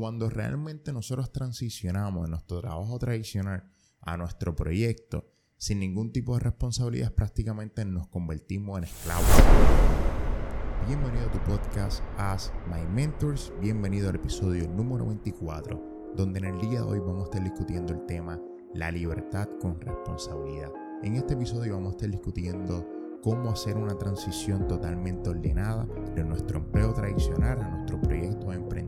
cuando realmente nosotros transicionamos de nuestro trabajo tradicional a nuestro proyecto, sin ningún tipo de responsabilidad, prácticamente nos convertimos en esclavos. Bienvenido a tu podcast As My Mentors, bienvenido al episodio número 24, donde en el día de hoy vamos a estar discutiendo el tema la libertad con responsabilidad. En este episodio vamos a estar discutiendo cómo hacer una transición totalmente ordenada de nuestro empleo tradicional a nuestro proyecto de emprendimiento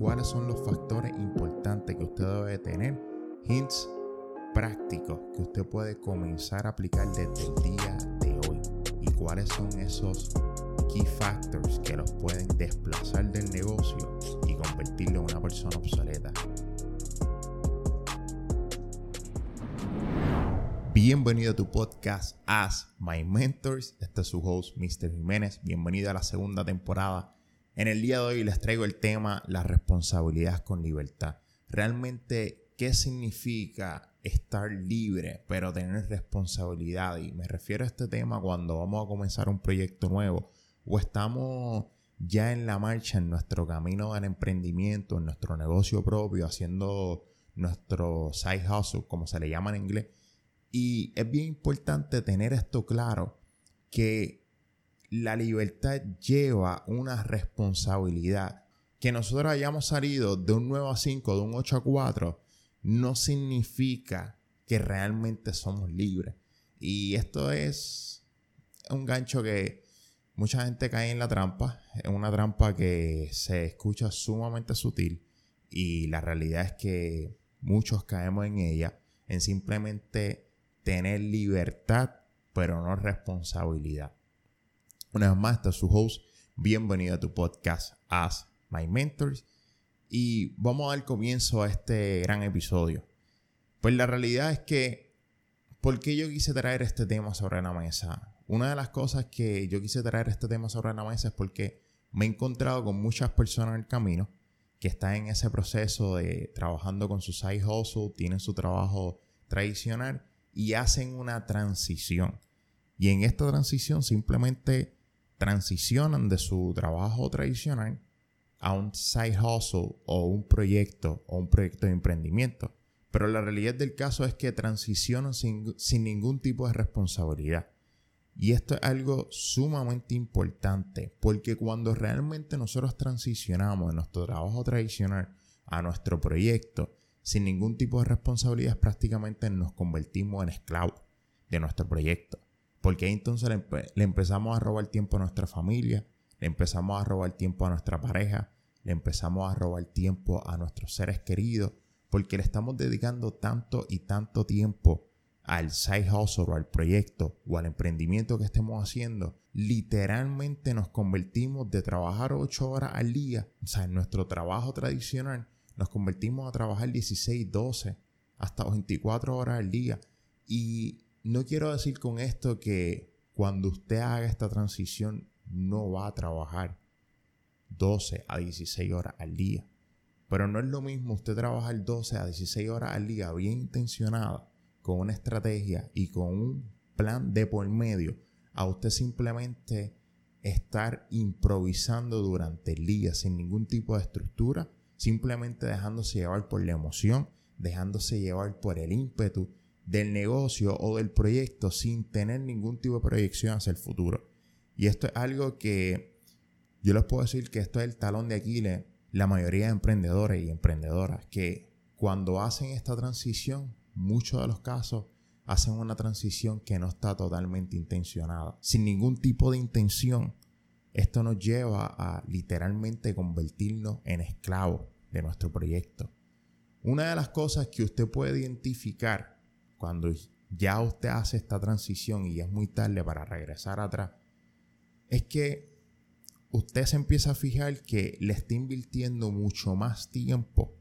cuáles son los factores importantes que usted debe tener, hints prácticos que usted puede comenzar a aplicar desde el día de hoy y cuáles son esos key factors que los pueden desplazar del negocio y convertirlo en una persona obsoleta. Bienvenido a tu podcast As My Mentors. Este es su host, Mr. Jiménez. Bienvenido a la segunda temporada. En el día de hoy les traigo el tema la responsabilidad con libertad. Realmente, ¿qué significa estar libre pero tener responsabilidad? Y me refiero a este tema cuando vamos a comenzar un proyecto nuevo o estamos ya en la marcha en nuestro camino del emprendimiento, en nuestro negocio propio, haciendo nuestro side hustle, como se le llama en inglés y es bien importante tener esto claro, que la libertad lleva una responsabilidad. Que nosotros hayamos salido de un 9 a 5, de un 8 a 4, no significa que realmente somos libres. Y esto es un gancho que mucha gente cae en la trampa. Es una trampa que se escucha sumamente sutil y la realidad es que muchos caemos en ella en simplemente tener libertad, pero no responsabilidad. Una vez más, este es su host. Bienvenido a tu podcast As My Mentors. Y vamos a dar comienzo a este gran episodio. Pues la realidad es que, ¿por qué yo quise traer este tema sobre la mesa? Una de las cosas que yo quise traer este tema sobre la mesa es porque me he encontrado con muchas personas en el camino que están en ese proceso de trabajando con su side hustle, tienen su trabajo tradicional y hacen una transición. Y en esta transición simplemente transicionan de su trabajo tradicional a un side hustle o un proyecto o un proyecto de emprendimiento. Pero la realidad del caso es que transicionan sin, sin ningún tipo de responsabilidad. Y esto es algo sumamente importante porque cuando realmente nosotros transicionamos de nuestro trabajo tradicional a nuestro proyecto, sin ningún tipo de responsabilidad, prácticamente nos convertimos en esclavos de nuestro proyecto. Porque entonces le, empezamos a robar tiempo a nuestra familia, le empezamos a robar tiempo a nuestra pareja, le empezamos a robar tiempo a nuestros seres queridos, porque le estamos dedicando tanto y tanto tiempo al side hustle o al proyecto o al emprendimiento que estemos haciendo, literalmente nos convertimos de trabajar 8 horas al día, o sea, en nuestro trabajo tradicional, nos convertimos a trabajar 16, 12, hasta 24 horas al día. Y no quiero decir con esto que cuando usted haga esta transición no va a trabajar 12 a 16 horas al día. Pero no es lo mismo usted trabajar 12 a 16 horas al día bien intencionada, con una estrategia y con un plan de por medio, a usted simplemente estar improvisando durante el día sin ningún tipo de estructura simplemente dejándose llevar por la emoción, dejándose llevar por el ímpetu del negocio o del proyecto sin tener ningún tipo de proyección hacia el futuro. Y esto es algo que yo les puedo decir que esto es el talón de Aquiles, la mayoría de emprendedores y emprendedoras, que cuando hacen esta transición, muchos de los casos hacen una transición que no está totalmente intencionada, sin ningún tipo de intención esto nos lleva a literalmente convertirnos en esclavos de nuestro proyecto. Una de las cosas que usted puede identificar cuando ya usted hace esta transición y es muy tarde para regresar atrás, es que usted se empieza a fijar que le está invirtiendo mucho más tiempo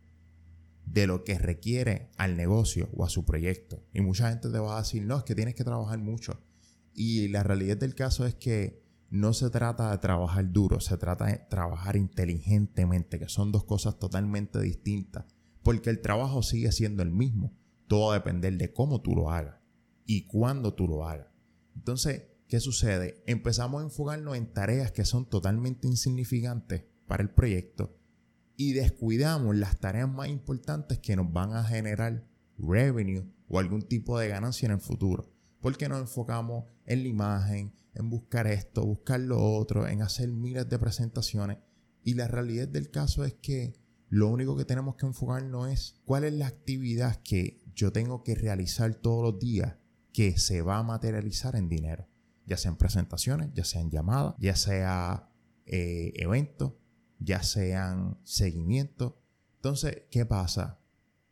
de lo que requiere al negocio o a su proyecto. Y mucha gente te va a decir, no, es que tienes que trabajar mucho. Y la realidad del caso es que no se trata de trabajar duro, se trata de trabajar inteligentemente, que son dos cosas totalmente distintas, porque el trabajo sigue siendo el mismo. Todo va a depender de cómo tú lo hagas y cuándo tú lo hagas. Entonces, ¿qué sucede? Empezamos a enfocarnos en tareas que son totalmente insignificantes para el proyecto y descuidamos las tareas más importantes que nos van a generar revenue o algún tipo de ganancia en el futuro. Porque nos enfocamos en la imagen, en buscar esto, buscar lo otro, en hacer miles de presentaciones. Y la realidad del caso es que lo único que tenemos que enfocarnos es cuál es la actividad que yo tengo que realizar todos los días que se va a materializar en dinero. Ya sean presentaciones, ya sean llamadas, ya sea eh, eventos, ya sean seguimientos. Entonces, ¿qué pasa?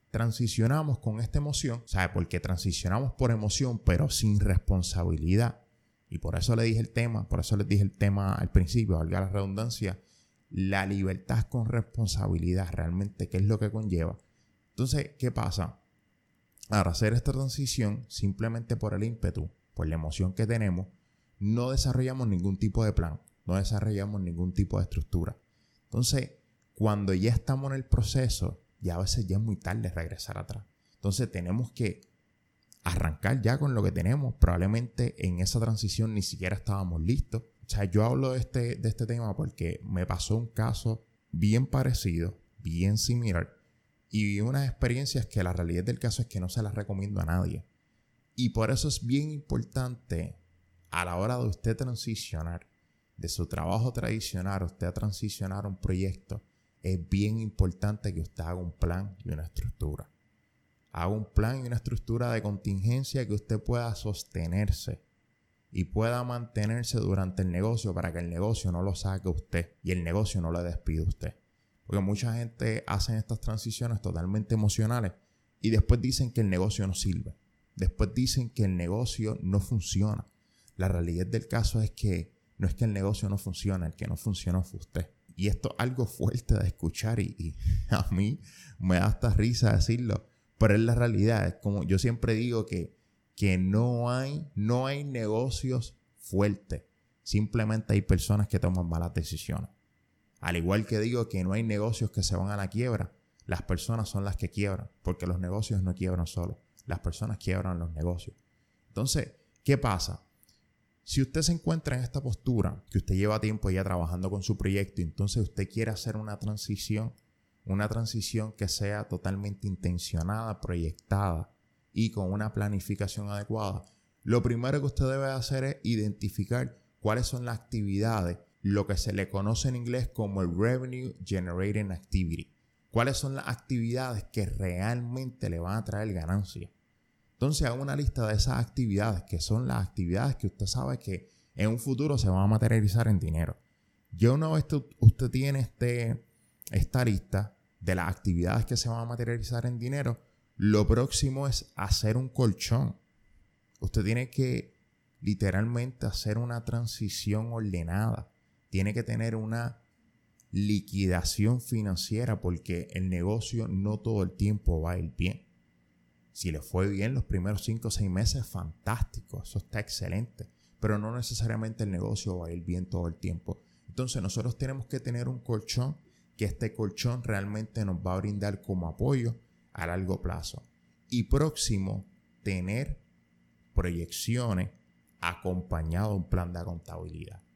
Transicionamos con esta emoción, ¿sabe? Porque transicionamos por emoción, pero sin responsabilidad. Y por eso le dije el tema, por eso les dije el tema al principio, valga la redundancia, la libertad con responsabilidad, realmente, ¿qué es lo que conlleva? Entonces, ¿qué pasa? Al hacer esta transición, simplemente por el ímpetu, por la emoción que tenemos, no desarrollamos ningún tipo de plan, no desarrollamos ningún tipo de estructura. Entonces, cuando ya estamos en el proceso, ya a veces ya es muy tarde regresar atrás. Entonces tenemos que arrancar ya con lo que tenemos. Probablemente en esa transición ni siquiera estábamos listos. O sea, yo hablo de este, de este tema porque me pasó un caso bien parecido, bien similar, y vi unas experiencias que la realidad del caso es que no se las recomiendo a nadie. Y por eso es bien importante a la hora de usted transicionar de su trabajo tradicional, usted a transicionar un proyecto, es bien importante que usted haga un plan y una estructura. Haga un plan y una estructura de contingencia que usted pueda sostenerse y pueda mantenerse durante el negocio para que el negocio no lo saque usted y el negocio no le despide usted. Porque mucha gente hace estas transiciones totalmente emocionales y después dicen que el negocio no sirve. Después dicen que el negocio no funciona. La realidad del caso es que no es que el negocio no funcione, el que no funcionó fue usted. Y esto es algo fuerte de escuchar y, a mí me da hasta risa decirlo, pero es la realidad. Es como yo siempre digo que, que no, hay, no hay negocios fuertes. Simplemente hay personas que toman malas decisiones. Al igual que digo que no hay negocios que se van a la quiebra, las personas son las que quiebran, porque los negocios no quiebran solo, las personas quiebran los negocios. Entonces, ¿qué pasa? Si usted se encuentra en esta postura, que usted lleva tiempo ya trabajando con su proyecto, entonces usted quiere hacer una transición, una transición que sea totalmente intencionada, proyectada y con una planificación adecuada, lo primero que usted debe hacer es identificar cuáles son las actividades, lo que se le conoce en inglés como el Revenue Generating Activity. ¿Cuáles son las actividades que realmente le van a traer ganancia? Entonces haga una lista de esas actividades, que son las actividades que usted sabe que en un futuro se van a materializar en dinero. Ya una vez usted tiene este, esta lista de las actividades que se van a materializar en dinero, lo próximo es hacer un colchón. Usted tiene que literalmente hacer una transición ordenada. Tiene que tener una liquidación financiera porque el negocio no todo el tiempo va a ir bien. Si le fue bien los primeros 5 o 6 meses, fantástico, eso está excelente. Pero no necesariamente el negocio va a ir bien todo el tiempo. Entonces nosotros tenemos que tener un colchón que este colchón realmente nos va a brindar como apoyo a largo plazo. Y próximo, tener proyecciones acompañado de un plan de contabilidad.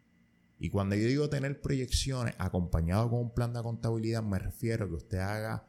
Y cuando yo digo tener proyecciones acompañado con un plan de contabilidad, me refiero a que usted haga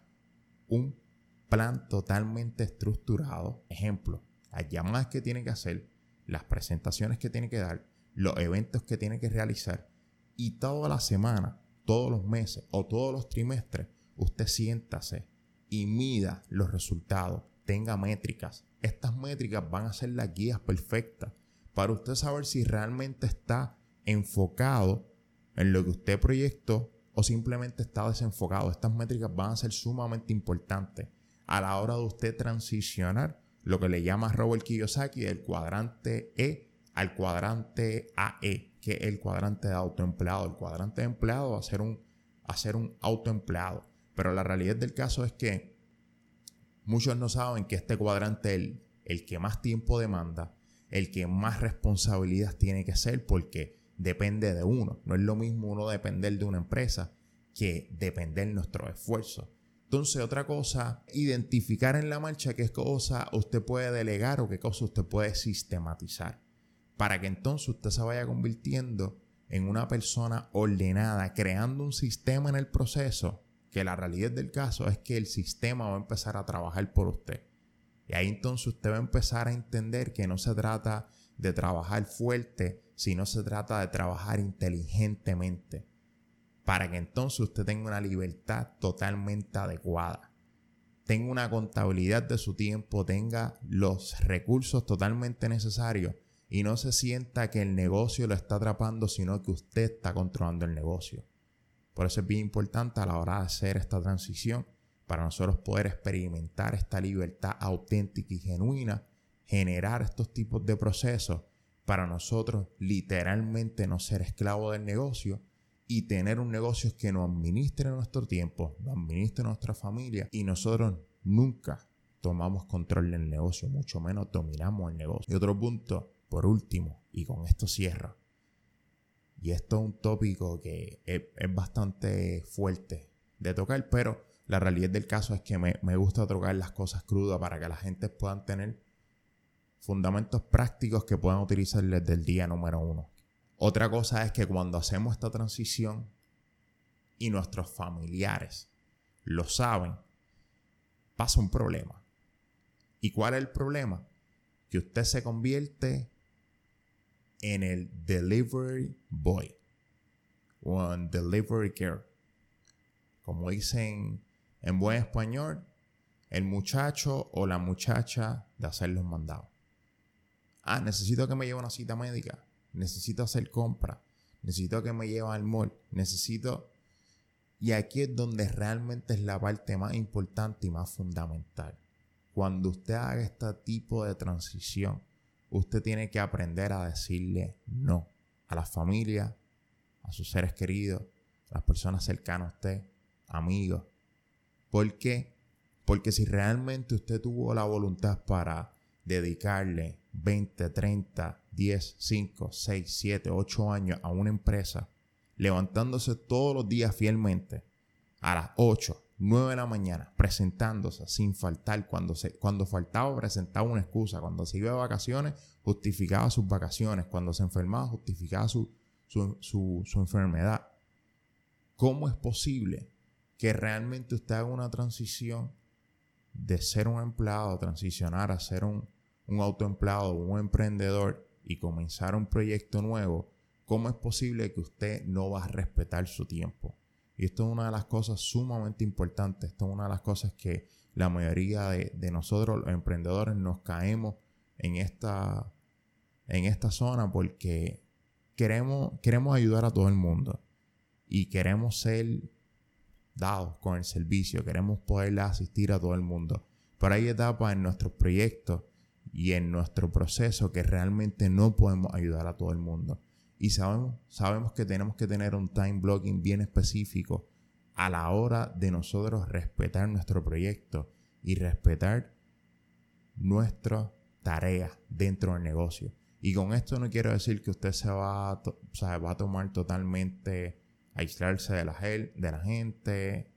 un plan totalmente estructurado. Ejemplo, las llamadas que tiene que hacer, las presentaciones que tiene que dar, los eventos que tiene que realizar y toda la semana, todos los meses o todos los trimestres, usted siéntase y mida los resultados, tenga métricas. Estas métricas van a ser las guías perfectas para usted saber si realmente está enfocado en lo que usted proyectó o simplemente está desenfocado. Estas métricas van a ser sumamente importantes a la hora de usted transicionar lo que le llama Robert Kiyosaki del cuadrante E al cuadrante AE, que es el cuadrante de autoempleado. El cuadrante de empleado va a ser un, un autoempleado. Pero la realidad del caso es que muchos no saben que este cuadrante es el, el que más tiempo demanda, el que más responsabilidad tiene que ser, porque depende de uno. No es lo mismo uno depender de una empresa que depender de nuestro esfuerzo. Entonces, otra cosa, identificar en la marcha qué cosa usted puede delegar o qué cosa usted puede sistematizar. Para que entonces usted se vaya convirtiendo en una persona ordenada, creando un sistema en el proceso que la realidad del caso es que el sistema va a empezar a trabajar por usted. Y ahí entonces usted va a empezar a entender que no se trata de trabajar fuerte, sino se trata de trabajar inteligentemente. Para que entonces usted tenga una libertad totalmente adecuada. Tenga una contabilidad de su tiempo, tenga los recursos totalmente necesarios y no se sienta que el negocio lo está atrapando, sino que usted está controlando el negocio. Por eso es bien importante a la hora de hacer esta transición para nosotros poder experimentar esta libertad auténtica y genuina, generar estos tipos de procesos para nosotros literalmente no ser esclavos del negocio y tener un negocio que nos administre nuestro tiempo, nos administre nuestra familia y nosotros nunca tomamos control del negocio, mucho menos dominamos el negocio. Y otro punto, por último, y con esto cierro, y esto es un tópico que es, bastante fuerte de tocar, pero la realidad del caso es que me, me gusta tocar las cosas crudas para que la gente puedan tener fundamentos prácticos que puedan utilizar desde el día número uno. Otra cosa es que cuando hacemos esta transición y nuestros familiares lo saben, pasa un problema. ¿Y cuál es el problema? Que usted se convierte en el delivery boy o en delivery care. Como dicen en buen español, el muchacho o la muchacha de hacer los mandados. Ah, necesito que me lleve una cita médica. Necesito hacer compra. Necesito que me lleve al mall. Necesito... Y aquí es donde realmente es la parte más importante y más fundamental. Cuando usted haga este tipo de transición, usted tiene que aprender a decirle no a la familia, a sus seres queridos, a las personas cercanas a usted, amigos. ¿Por qué? Porque si realmente usted tuvo la voluntad para dedicarle 20, 30, 10, 5, 6, 7, 8 años a una empresa, levantándose todos los días fielmente a las 8, 9 de la mañana, presentándose sin faltar. Cuando, se, cuando faltaba, presentaba una excusa. Cuando se iba de vacaciones, justificaba sus vacaciones. Cuando se enfermaba, justificaba su, su, su enfermedad. ¿Cómo es posible que realmente usted haga una transición de ser un empleado, transicionar a ser un, un autoempleado, un emprendedor y comenzar un proyecto nuevo? ¿Cómo es posible que usted no va a respetar su tiempo? Y esto es una de las cosas sumamente importantes. Esto es una de las cosas que la mayoría de, nosotros, los emprendedores, nos caemos en esta, en esta zona porque queremos, queremos ayudar a todo el mundo y queremos ser dados con el servicio, queremos poderle asistir a todo el mundo. Pero hay etapas en nuestros proyectos y en nuestro proceso que realmente no podemos ayudar a todo el mundo. Y sabemos, sabemos que tenemos que tener un time blocking bien específico a la hora de nosotros respetar nuestro proyecto y respetar nuestra tarea dentro del negocio. Y con esto no quiero decir que usted se va a, va a tomar totalmente, aislarse de la, gente,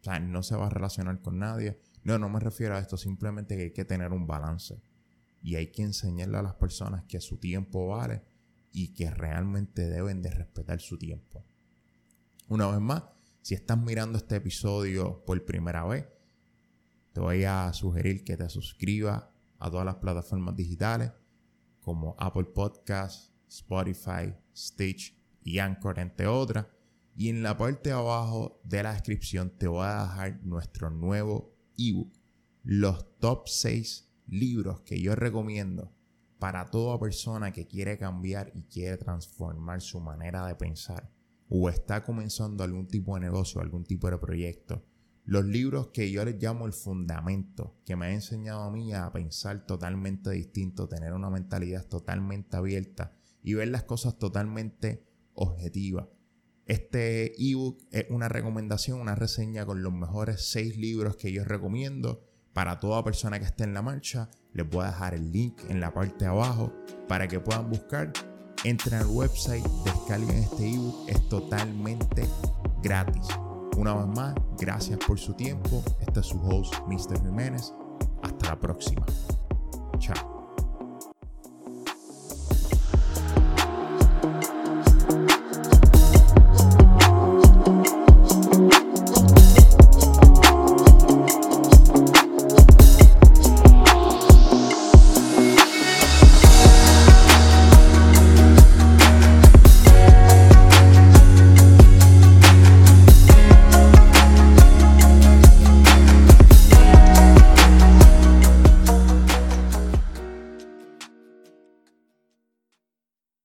o sea, no se va a relacionar con nadie. No, no me refiero a esto, simplemente que hay que tener un balance. Y hay que enseñarle a las personas que su tiempo vale y que realmente deben de respetar su tiempo. Una vez más, si estás mirando este episodio por primera vez, te voy a sugerir que te suscribas a todas las plataformas digitales como Apple Podcasts, Spotify, Stitch y Anchor, entre otras. Y en la parte de abajo de la descripción te voy a dejar nuestro nuevo ebook, los top 6 libros que yo recomiendo para toda persona que quiere cambiar y quiere transformar su manera de pensar o está comenzando algún tipo de negocio, algún tipo de proyecto. Los libros que yo les llamo el fundamento, que me ha enseñado a mí a pensar totalmente distinto, tener una mentalidad totalmente abierta y ver las cosas totalmente objetivas. Este ebook es una recomendación, una reseña con los mejores seis libros que yo recomiendo para toda persona que esté en la marcha. Les voy a dejar el link en la parte de abajo para que puedan buscar. Entren al website, descarguen este ebook, es totalmente gratis. Una vez más, gracias por su tiempo. Este es su host, Mr. Jiménez. Hasta la próxima. Chao.